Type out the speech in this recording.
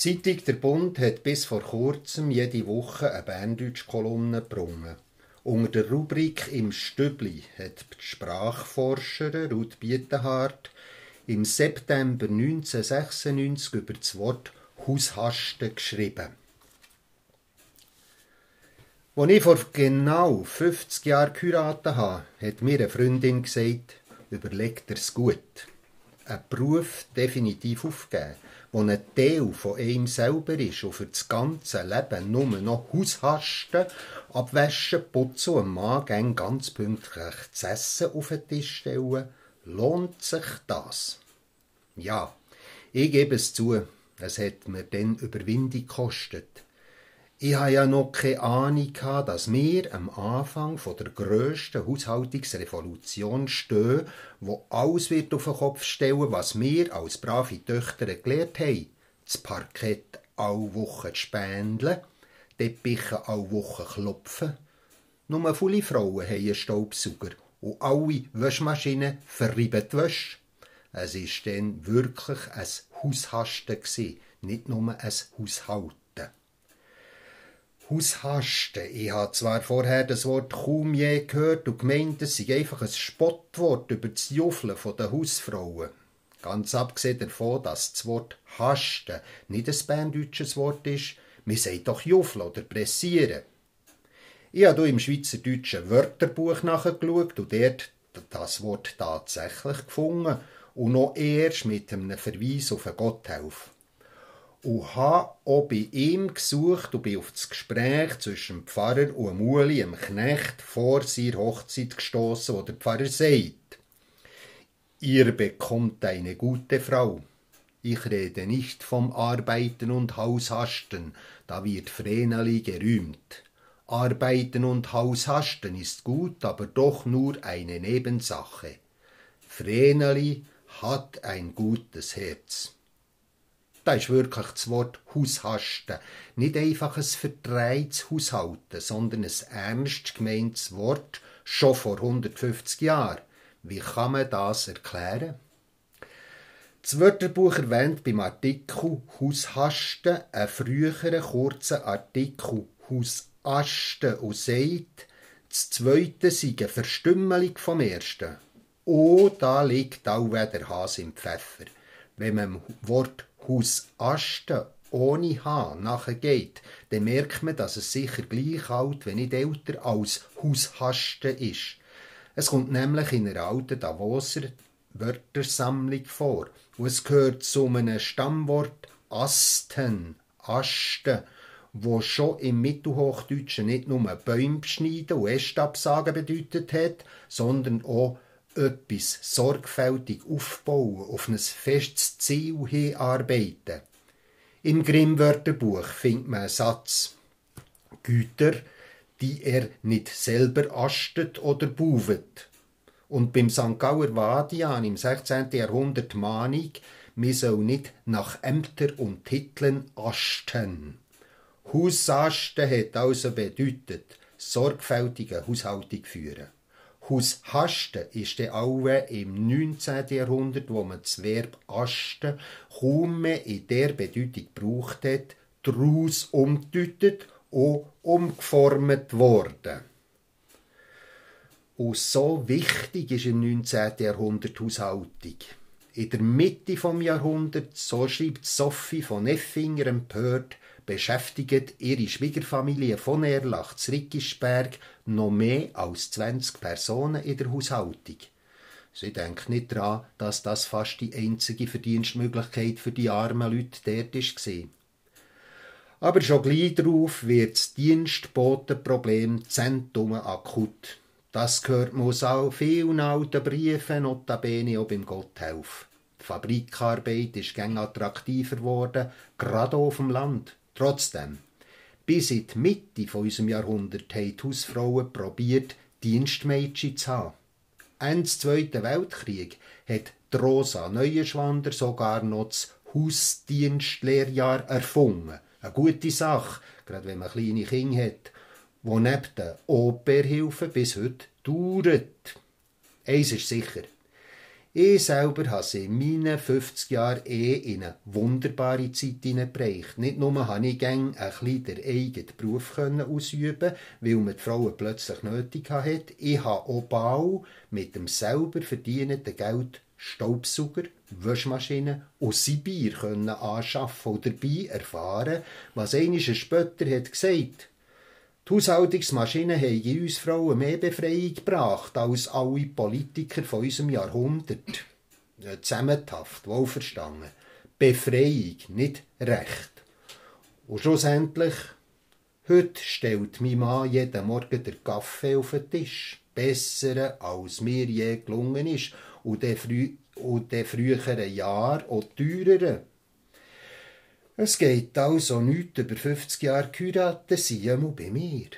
Zeitung Der Bund hat bis vor kurzem jede Woche eine Berndeutsch-Kolumne gebrungen. Unter der Rubrik «Im Stübli» hat die Sprachforscherin Ruth Bietenhardt im September 1996 über das Wort Haushasten geschrieben. Als ich vor genau 50 Jahren geheiratet habe, hat mir eine Freundin gesagt, überleg dir's gut. Einen Beruf definitiv aufgeben, der ein Teil von einem selber ist und für das ganze Leben nur noch Haushasten, abwaschen, putzen und Mann ganz pünktlich zu essen auf den Tisch stellen, lohnt sich das? Ja, ich gebe es zu, es hat mir dann Überwindung gekostet. Ich habe ja noch keine Ahnung gehabt, dass wir am Anfang der grössten Haushaltungsrevolution stehen, wo alles wird auf den Kopf stellen, was wir als brave Töchter gelernt haben. Das Parkett alle Wochen spändeln, Teppiche alle Wochen klopfen. Nur viele Frauen haben einen Staubsauger und alle Waschmaschinen verreiben die Wäsche. Es war dann wirklich ein Haushasten, nicht nur ein Haushalten. Haushasten. Ich habe zwar vorher das Wort kaum je gehört und gemeint, es sei einfach ein Spottwort über das Juffeln der Hausfrauen. Ganz abgesehen davon, dass das Wort hasten nicht ein berndeutsches Wort ist, man sagt doch Juffeln oder pressieren. Ich habe im Schweizerdeutschen Wörterbuch nachgeschaut und dort das Wort tatsächlich gefunden und noch erst mit einem Verweis auf Gotthelf und habe auch bei ihm gesucht und bin auf das Gespräch zwischen dem Pfarrer und dem Uli, dem Knecht, vor seiner Hochzeit gestoßen, wo der Pfarrer sagt, ihr bekommt eine gute Frau. Ich rede nicht vom Arbeiten und Haushasten, da wird Vreneli gerühmt. Arbeiten und Haushasten ist gut, aber doch nur eine Nebensache. Vreneli hat ein gutes Herz. Da ist wirklich das Wort Haushasten. Nicht einfach ein verdrehtes Haushalten, sondern ein ernst gemeintes Wort, schon vor 150 Jahren. Wie kann man das erklären? Das Wörterbuch erwähnt beim Artikel Haushasten einen früheren kurzen Artikel Hausasten und sagt, das zweite sei eine Verstümmelung vom ersten. Oh, da liegt auch der Hase im Pfeffer. Wenn man dem Wort Hausasten ohne H nachgeht, dann merkt man, dass es sicher gleich alt, wenn nicht älter, als Haushasten ist. Es kommt nämlich in einer alten Davoser Wörtersammlung vor und es gehört zu einem Stammwort Asten, Asten, wo schon im Mittelhochdeutschen nicht nur Bäume beschneiden und Äste absagen bedeutet hat, sondern auch etwas sorgfältig aufbauen, auf ein festes Ziel hinarbeiten. Im Grimm-Wörterbuch findet man einen Satz. Güter, die er nicht selber astet oder buvet. Und beim St. Gauer Vadian im 16. Jahrhundert Mahnung, man soll nicht nach Ämtern und Titeln asten. Hausasten hat also bedeutet, sorgfältige Haushaltung führen. Haushasten ist dann auch im 19. Jahrhundert, wo man das Verb asten kaum mehr in der Bedeutung gebraucht hat, daraus umgedeutet und umgeformt worden. Und so wichtig ist im 19. Jahrhundert Haushaltung. In der Mitte vom Jahrhundert, so schreibt Sophie von Effinger empört, beschäftigt ihre Schwiegerfamilie von Erlach zu Rickisberg noch mehr als 20 Personen in der Haushaltung. Sie denkt nicht daran, dass das fast die einzige Verdienstmöglichkeit für die armen Leute dort war. Aber schon gleich darauf wird das Dienstbotenproblem Zentrum akut. Das gehört aus auch vielen alten Briefen, notabene auch beim Gotthelf. Die Fabrikarbeit ist gäng attraktiver geworden, gerade auf dem Land. Trotzdem, bis in die Mitte von unserem Jahrhundert haben die Hausfrauen probiert, Dienstmädchen zu haben. Ende des Zweiten Weltkrieg hat Rosa Neuenschwander sogar noch das Hausdienstlehrjahr erfunden. Eine gute Sache, gerade wenn man kleine Kinder hat, wo neben den Operhilfen bis heute dauert. Eins ist sicher, Ich selber habe in meinen 50 Jahren eh in eine wunderbare Zeit hineingebracht. Nicht nur habe ich gern ein bisschen den eigenen Beruf ausüben weil man die Frauen plötzlich nötig hatte. Ich habe auch bald mit dem selber verdienten Geld Staubsauger, Waschmaschine und Sibir können anschaffen und dabei erfahren, was einiges später hat gesagt die Haushaltungsmaschinen haben uns Frauen mehr Befreiung gebracht als alle Politiker von unserem Jahrhundert. Zusammenhaft, wohlverstanden. Befreiung, nicht Recht. Und schlussendlich, heute stellt mein Mann jeden Morgen den Kaffee auf den Tisch. Besser, als mir je gelungen ist. Und der, frü und der früheren Jahr auch teureren. Es geht also nichts über 50 Jahre geheiratet sein, bei mir.